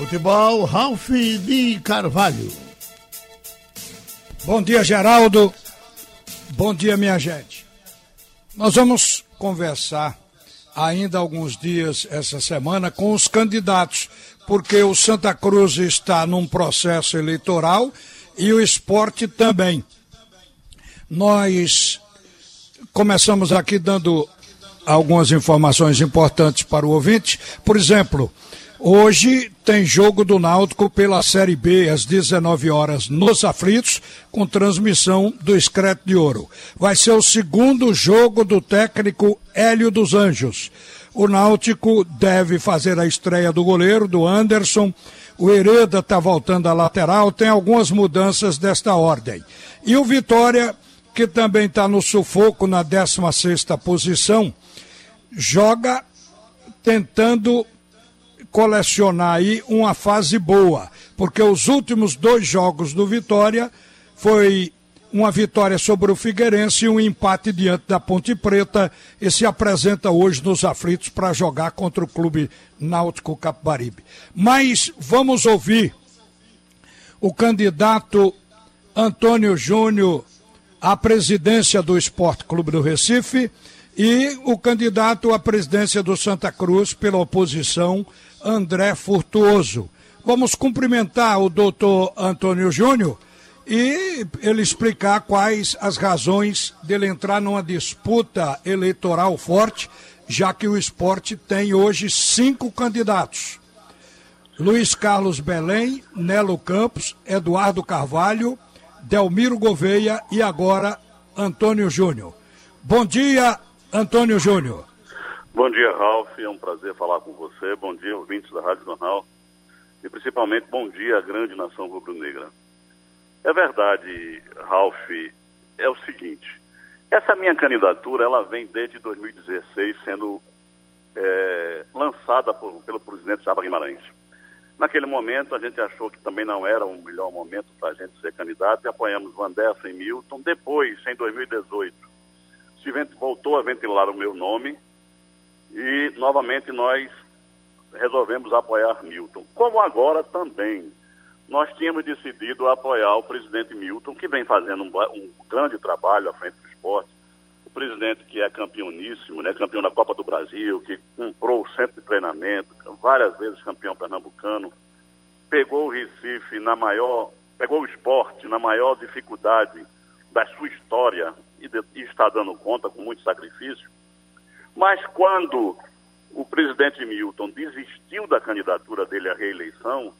Futebol, Ralf de Carvalho. Bom dia, Geraldo. Bom dia, minha gente. Nós vamos conversar ainda alguns dias essa semana com os candidatos, porque o Santa Cruz está num processo eleitoral e o esporte também. Nós começamos aqui dando algumas informações importantes para o ouvinte. Por exemplo, Hoje tem jogo do Náutico pela Série B às 19 horas nos Aflitos, com transmissão do Excreto de Ouro. Vai ser o segundo jogo do técnico Hélio dos Anjos. O Náutico deve fazer a estreia do goleiro, do Anderson. O Hereda está voltando à lateral, tem algumas mudanças desta ordem. E o Vitória, que também está no sufoco na 16 posição, joga tentando colecionar aí uma fase boa, porque os últimos dois jogos do Vitória foi uma vitória sobre o Figueirense e um empate diante da Ponte Preta e se apresenta hoje nos aflitos para jogar contra o clube Náutico Capibaribe. Mas vamos ouvir o candidato Antônio Júnior à presidência do Esporte Clube do Recife e o candidato à presidência do Santa Cruz pela oposição, André Furtuoso. Vamos cumprimentar o doutor Antônio Júnior e ele explicar quais as razões dele entrar numa disputa eleitoral forte, já que o esporte tem hoje cinco candidatos. Luiz Carlos Belém, Nelo Campos, Eduardo Carvalho, Delmiro Gouveia e agora Antônio Júnior. Bom dia, Antônio Júnior. Bom dia, Ralf. É um prazer falar com você. Bom dia, ouvintes da Rádio Jornal. E principalmente, bom dia à grande nação rubro-negra. É verdade, Ralf, é o seguinte. Essa minha candidatura, ela vem desde 2016 sendo é, lançada por, pelo presidente Chapa Guimarães. Naquele momento, a gente achou que também não era o melhor momento para a gente ser candidato e apoiamos Vanderson e Milton. Depois, em 2018, se voltou a ventilar o meu nome e novamente nós resolvemos apoiar Milton. Como agora também nós tínhamos decidido apoiar o presidente Milton, que vem fazendo um, um grande trabalho à frente do esporte. O presidente que é campeoníssimo, né, campeão da Copa do Brasil, que comprou o centro de treinamento, várias vezes campeão pernambucano, pegou o Recife na maior, pegou o esporte na maior dificuldade da sua história e, de, e está dando conta com muito sacrifício. Mas quando o presidente Milton desistiu da candidatura dele à reeleição,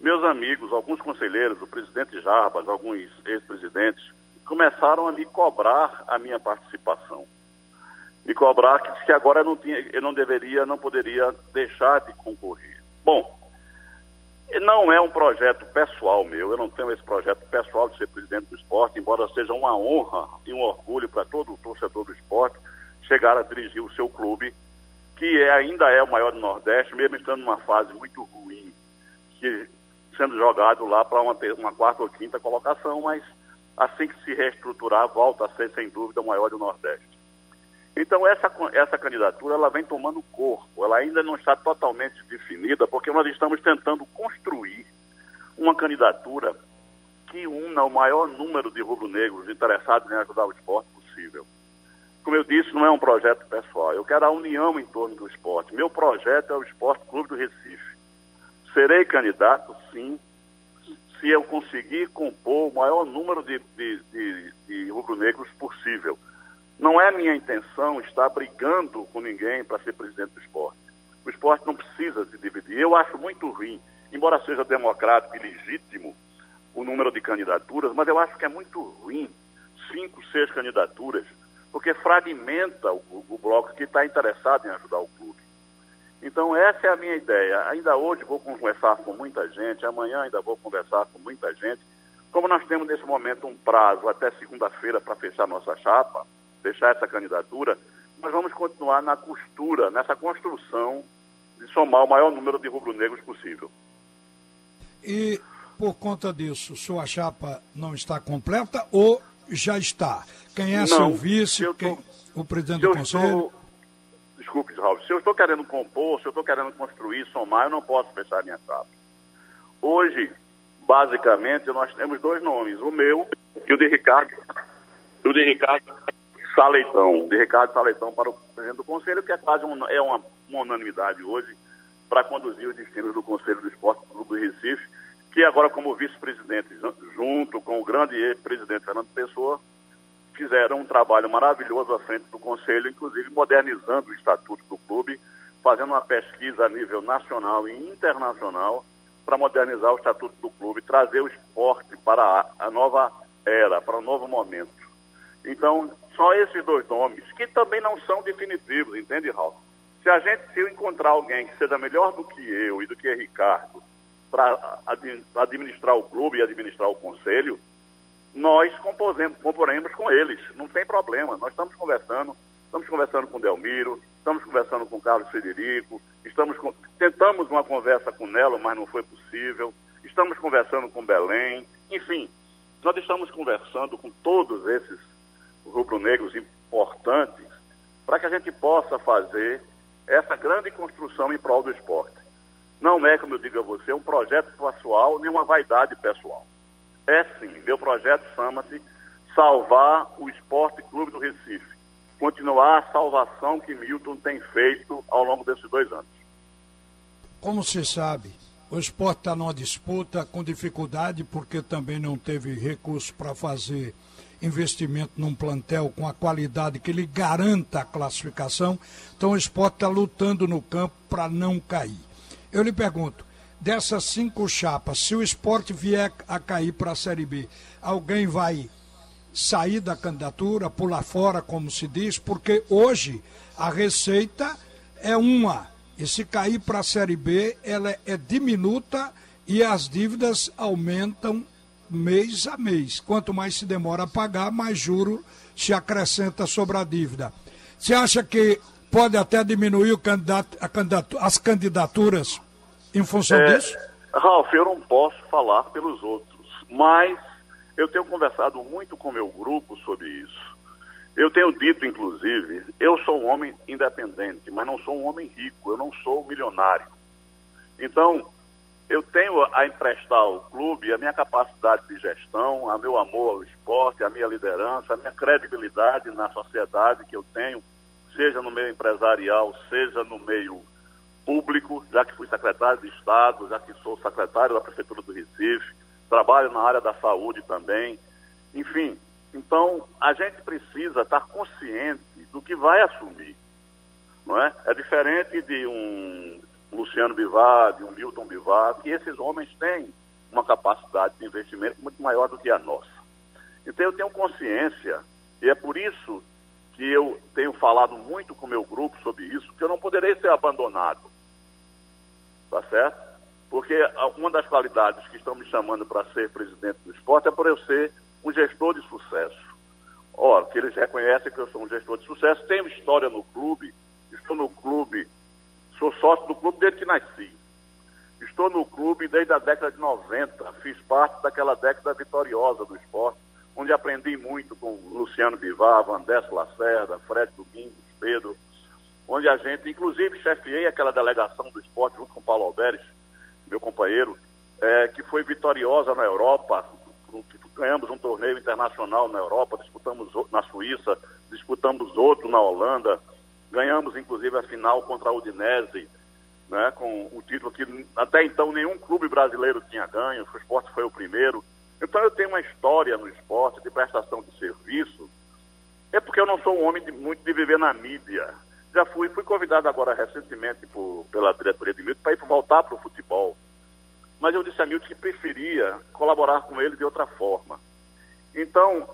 meus amigos, alguns conselheiros, o presidente Jarbas, alguns ex-presidentes, começaram a me cobrar a minha participação. Me cobrar que, que agora eu não, tinha, eu não deveria, não poderia deixar de concorrer. Bom, não é um projeto pessoal meu, eu não tenho esse projeto pessoal de ser presidente seja uma honra e um orgulho para todo o torcedor do esporte chegar a dirigir o seu clube, que é, ainda é o maior do Nordeste, mesmo estando numa fase muito ruim, que sendo jogado lá para uma, uma quarta ou quinta colocação, mas assim que se reestruturar, volta a ser, sem dúvida, o maior do Nordeste. Então, essa, essa candidatura ela vem tomando corpo, ela ainda não está totalmente definida, porque nós estamos tentando construir uma candidatura que una o maior número de rubro-negros interessados em ajudar o esporte possível. Como eu disse, não é um projeto pessoal. Eu quero a união em torno do esporte. Meu projeto é o Esporte Clube do Recife. Serei candidato, sim, se eu conseguir compor o maior número de, de, de, de rubro-negros possível. Não é minha intenção estar brigando com ninguém para ser presidente do esporte. O esporte não precisa se dividir. Eu acho muito ruim, embora seja democrático e legítimo o número de candidaturas, mas eu acho que é muito ruim cinco, seis candidaturas porque fragmenta o, o bloco que está interessado em ajudar o clube. Então, essa é a minha ideia. Ainda hoje vou conversar com muita gente, amanhã ainda vou conversar com muita gente. Como nós temos nesse momento um prazo até segunda-feira para fechar nossa chapa, fechar essa candidatura, nós vamos continuar na costura, nessa construção de somar o maior número de rubro-negros possível. E por conta disso, sua chapa não está completa ou já está? Quem é não, seu vice? Tô, quem, o presidente do conselho? Estou, desculpe, Raul, se eu estou querendo compor, se eu estou querendo construir, somar, eu não posso fechar minha chapa. Hoje, basicamente, nós temos dois nomes, o meu e o de Ricardo, o de Ricardo Saleitão, de Ricardo Saleitão para o presidente do Conselho, que é quase um, é uma, uma unanimidade hoje para conduzir os destinos do Conselho do Esporte do Recife, que agora como vice-presidente, junto com o grande ex-presidente Fernando Pessoa, fizeram um trabalho maravilhoso à frente do Conselho, inclusive modernizando o estatuto do clube, fazendo uma pesquisa a nível nacional e internacional para modernizar o estatuto do clube, trazer o esporte para a nova era, para o novo momento. Então, só esses dois nomes, que também não são definitivos, entende, Raul? Se a gente se encontrar alguém que seja melhor do que eu e do que Ricardo para administrar o clube e administrar o conselho, nós comporemos com eles, não tem problema. Nós estamos conversando, estamos conversando com Delmiro, estamos conversando com Carlos Federico, estamos com, tentamos uma conversa com Nelo, mas não foi possível. Estamos conversando com Belém, enfim, nós estamos conversando com todos esses rubro-negros importantes para que a gente possa fazer essa grande construção em prol do esporte. Não é, como eu digo a você, um projeto pessoal nem uma vaidade pessoal. É sim, meu projeto chama-se Salvar o Esporte Clube do Recife. Continuar a salvação que Milton tem feito ao longo desses dois anos. Como se sabe, o esporte está numa disputa com dificuldade porque também não teve recurso para fazer investimento num plantel com a qualidade que lhe garanta a classificação. Então o esporte está lutando no campo para não cair. Eu lhe pergunto, dessas cinco chapas, se o esporte vier a cair para a Série B, alguém vai sair da candidatura, pular fora, como se diz, porque hoje a receita é uma. E se cair para a Série B, ela é diminuta e as dívidas aumentam mês a mês. Quanto mais se demora a pagar, mais juro se acrescenta sobre a dívida. Você acha que pode até diminuir candidato, candidato, as candidaturas em função é, disso? Ralf, eu não posso falar pelos outros, mas eu tenho conversado muito com meu grupo sobre isso. Eu tenho dito, inclusive, eu sou um homem independente, mas não sou um homem rico, eu não sou milionário. Então, eu tenho a emprestar ao clube a minha capacidade de gestão, a meu amor ao esporte, a minha liderança, a minha credibilidade na sociedade que eu tenho, seja no meio empresarial, seja no meio público, já que fui secretário de Estado, já que sou secretário da Prefeitura do Recife, trabalho na área da saúde também. Enfim, então a gente precisa estar consciente do que vai assumir. Não é? é diferente de um Luciano Bivar, de um Milton Bivar, que esses homens têm uma capacidade de investimento muito maior do que a nossa. Então eu tenho consciência, e é por isso que eu tenho falado muito com o meu grupo sobre isso, que eu não poderei ser abandonado tá certo? Porque uma das qualidades que estão me chamando para ser presidente do esporte é por eu ser um gestor de sucesso. Ora, que eles reconhecem que eu sou um gestor de sucesso, tenho história no clube, estou no clube, sou sócio do clube desde que nasci. Estou no clube desde a década de 90, fiz parte daquela década vitoriosa do esporte, onde aprendi muito com Luciano Bivar, Vandesso Lacerda, Fred Domingos, Pedro, onde a gente, inclusive, chefiei aquela delegação do esporte junto com Paulo Alberes, meu companheiro, é, que foi vitoriosa na Europa, ganhamos um torneio internacional na Europa, disputamos na Suíça, disputamos outro na Holanda, ganhamos inclusive a final contra a Udinese, né, com o título que até então nenhum clube brasileiro tinha ganho, o esporte foi o primeiro. Então eu tenho uma história no esporte de prestação de serviço, é porque eu não sou um homem de, muito de viver na mídia já fui, fui convidado agora recentemente por, pela diretoria de Milton para ir voltar para o futebol. Mas eu disse a Milton que preferia colaborar com ele de outra forma. Então,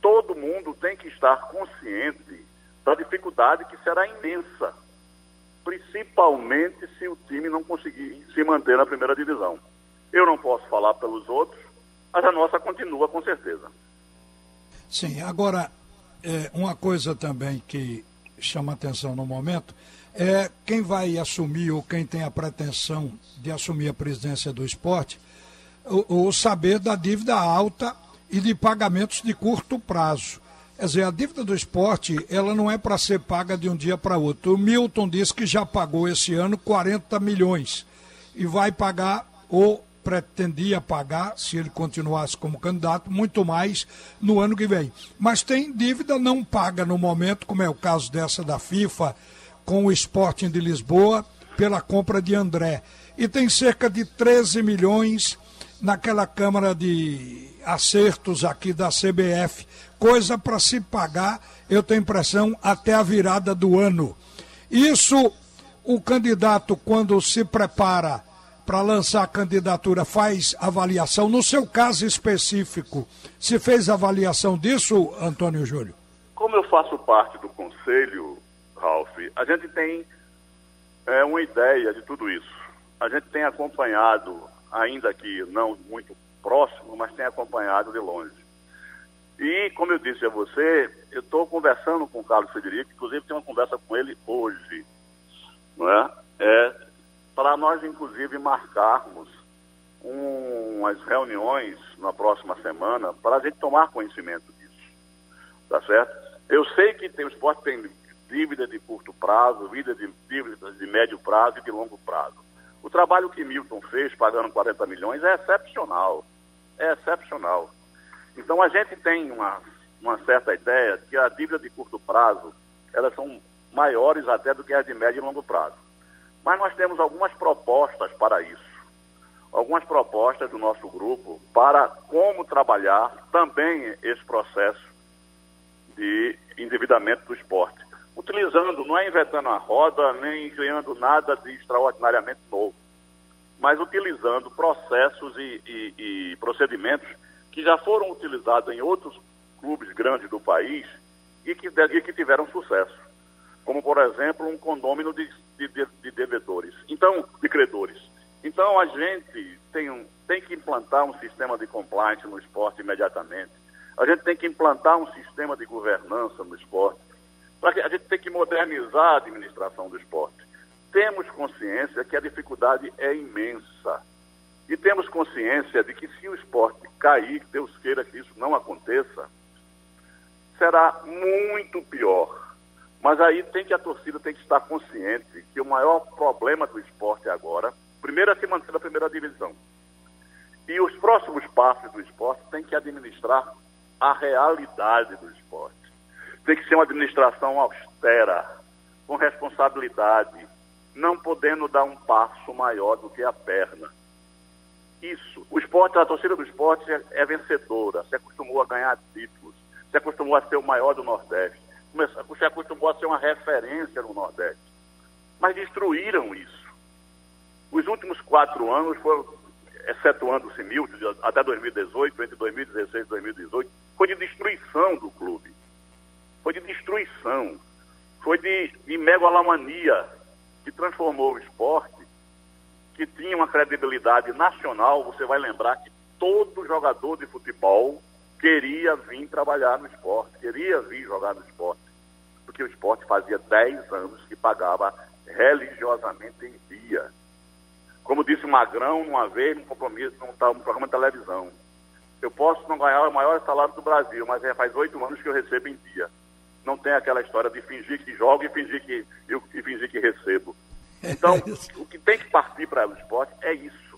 todo mundo tem que estar consciente da dificuldade que será imensa, principalmente se o time não conseguir se manter na primeira divisão. Eu não posso falar pelos outros, mas a nossa continua com certeza. Sim, agora, é, uma coisa também que chama atenção no momento é quem vai assumir ou quem tem a pretensão de assumir a presidência do esporte, o, saber da dívida alta e de pagamentos de curto prazo. Quer dizer, a dívida do esporte, ela não é para ser paga de um dia para outro. O Milton disse que já pagou esse ano 40 milhões e vai pagar, ou pretendia pagar, se ele continuasse como candidato, muito mais no ano que vem. Mas tem dívida não paga no momento, como é o caso dessa da FIFA, com o Sporting de Lisboa, pela compra de André. E tem cerca de 13 milhões naquela Câmara de Acertos aqui da CBF. Coisa para se pagar, eu tenho impressão, até a virada do ano. Isso, o candidato, quando se prepara para lançar a candidatura, faz avaliação. No seu caso específico, se fez avaliação disso, Antônio Júlio? Como eu faço parte do conselho, Ralf, a gente tem é, uma ideia de tudo isso. A gente tem acompanhado, ainda que não muito próximo, mas tem acompanhado de longe. E, como eu disse a você, eu estou conversando com o Carlos Federico, inclusive tenho uma conversa com ele hoje, não é? é para nós, inclusive, marcarmos um, umas reuniões na próxima semana para a gente tomar conhecimento disso, tá certo? Eu sei que tem, o esporte tem dívida de curto prazo, dívida de, dívida de médio prazo e de longo prazo. O trabalho que Milton fez, pagando 40 milhões, é excepcional. É excepcional. Então a gente tem uma, uma certa ideia que a dívida de curto prazo, elas são maiores até do que as de médio e longo prazo. Mas nós temos algumas propostas para isso. Algumas propostas do nosso grupo para como trabalhar também esse processo de endividamento do esporte. Utilizando, não é inventando a roda, nem criando nada de extraordinariamente novo, mas utilizando processos e, e, e procedimentos que já foram utilizados em outros clubes grandes do país e que, e que tiveram sucesso. Como, por exemplo, um condômino de, de, de devedores, então, de credores. Então, a gente tem, um, tem que implantar um sistema de compliance no esporte imediatamente. A gente tem que implantar um sistema de governança no esporte. A gente tem que modernizar a administração do esporte. Temos consciência que a dificuldade é imensa. E temos consciência de que se o esporte cair, Deus queira que isso não aconteça, será muito pior. Mas aí tem que a torcida tem que estar consciente que o maior problema do esporte agora, primeiro é se manter na primeira divisão. E os próximos passos do esporte tem que administrar a realidade do esporte. Tem que ser uma administração austera, com responsabilidade, não podendo dar um passo maior do que a perna isso. O esporte, a torcida do esporte é, é vencedora, se acostumou a ganhar títulos, se acostumou a ser o maior do Nordeste, se acostumou a ser uma referência no Nordeste. Mas destruíram isso. Os últimos quatro anos foram, excetuando-se Milton, até 2018, entre 2016 e 2018, foi de destruição do clube. Foi de destruição. Foi de, de megalomania que transformou o esporte que tinha uma credibilidade nacional, você vai lembrar que todo jogador de futebol queria vir trabalhar no esporte, queria vir jogar no esporte. Porque o esporte fazia 10 anos que pagava religiosamente em dia. Como disse o Magrão uma vez num compromisso, num, programa de televisão. Eu posso não ganhar o maior salário do Brasil, mas é, faz oito anos que eu recebo em dia. Não tem aquela história de fingir que jogo e fingir que, e fingir que recebo. Então, o que tem que partir para o esporte é isso.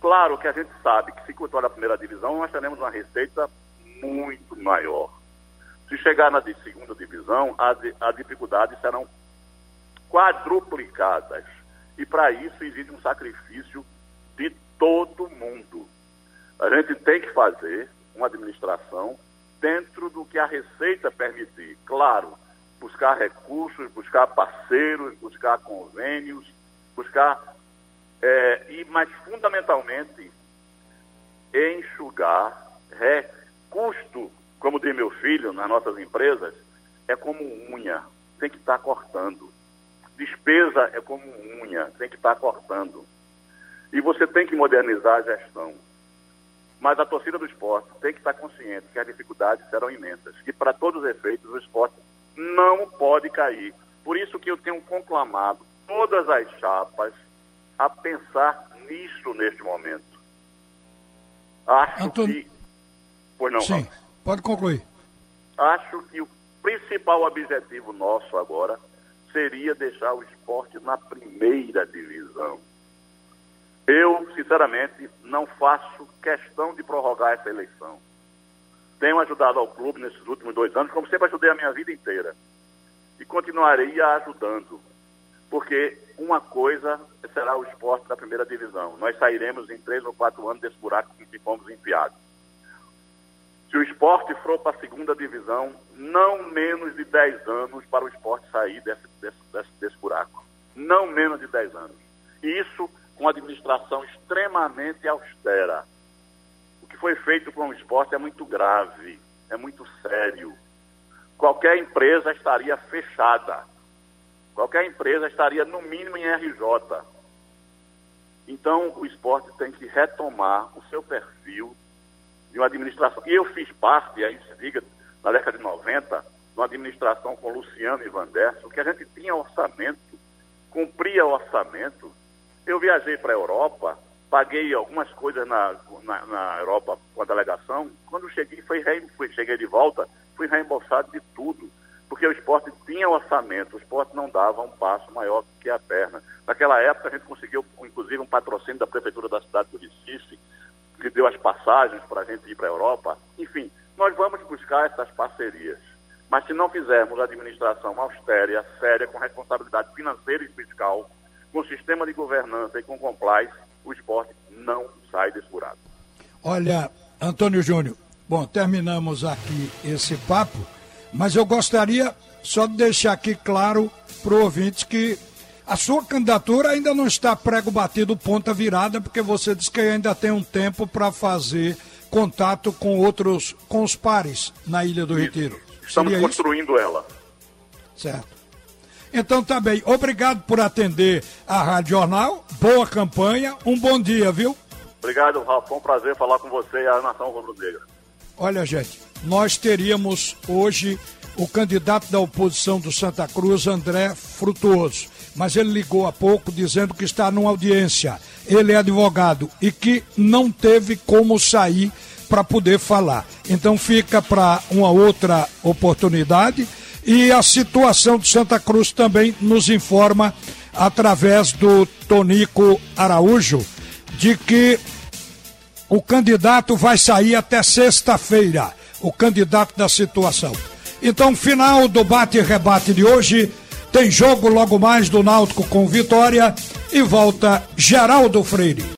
Claro que a gente sabe que se continuar na primeira divisão, nós teremos uma receita muito maior. Se chegar na segunda divisão, as, as dificuldades serão quadruplicadas. E para isso exige um sacrifício de todo mundo. A gente tem que fazer uma administração dentro do que a receita permitir. Claro, buscar recursos, buscar parceiros, buscar convênios, buscar, é, e, mas fundamentalmente, enxugar é, custo, como diz meu filho, nas nossas empresas, é como unha, tem que estar tá cortando. Despesa é como unha, tem que estar tá cortando. E você tem que modernizar a gestão. Mas a torcida do esporte tem que estar tá consciente que as dificuldades serão imensas, que para todos os efeitos o esporte não pode cair. Por isso que eu tenho conclamado todas as chapas a pensar nisso neste momento. Acho Antônio... que. Pois não, Sim, pode concluir. acho que o principal objetivo nosso agora seria deixar o esporte na primeira divisão. Eu, sinceramente, não faço questão de prorrogar essa eleição. Tenho ajudado ao clube nesses últimos dois anos, como sempre ajudei a minha vida inteira. E continuaria ajudando. Porque uma coisa será o esporte da primeira divisão. Nós sairemos em três ou quatro anos desse buraco em que fomos enfiados. Se o esporte for para a segunda divisão, não menos de 10 anos para o esporte sair desse, desse, desse, buraco. Não menos de 10 anos. Isso com administração extremamente austera. O que foi feito com o esporte é muito grave, é muito sério. Qualquer empresa estaria fechada. Qualquer empresa estaria, no mínimo, em RJ. Então, o esporte tem que retomar o seu perfil de uma administração. E eu fiz parte, aí se diga, na década de 90, de uma administração com Luciano e Vanderson, que a gente tinha orçamento, cumpria orçamento. Eu viajei para a Europa, paguei algumas coisas na, na, na, Europa com a delegação. Quando cheguei, fui, cheguei de volta, fui reembolsado de tudo, porque o esporte tinha orçamento, o esporte não dava um passo maior que a perna. Naquela época, a gente conseguiu, inclusive, um patrocínio da Prefeitura da cidade do Recife, que deu as passagens para a gente ir para a Europa. Enfim, nós vamos buscar essas parcerias. Mas se não fizermos a administração austera, séria, com responsabilidade financeira e fiscal, com sistema de governança e com compliance, o esporte não sai desse. Olha, Antônio Júnior, bom, terminamos aqui esse papo, mas eu gostaria só de deixar aqui claro para o ouvinte que a sua candidatura ainda não está prego batido, ponta virada, porque você diz que ainda tem um tempo para fazer contato com outros, com os pares na Ilha do isso. Retiro. Estamos Seria construindo isso? ela. Certo. Então tá bem. Obrigado por atender a Rádio Jornal. Boa campanha. Um bom dia, viu? Obrigado, Rafa. Foi um prazer falar com você e a Nação Rubro-Negra. Olha, gente, nós teríamos hoje o candidato da oposição do Santa Cruz, André Frutuoso mas ele ligou há pouco dizendo que está numa audiência. Ele é advogado e que não teve como sair para poder falar. Então fica para uma outra oportunidade. E a situação de Santa Cruz também nos informa através do Tonico Araújo de que o candidato vai sair até sexta-feira, o candidato da situação. Então, final do bate e rebate de hoje. Tem jogo logo mais do Náutico com vitória e volta Geraldo Freire.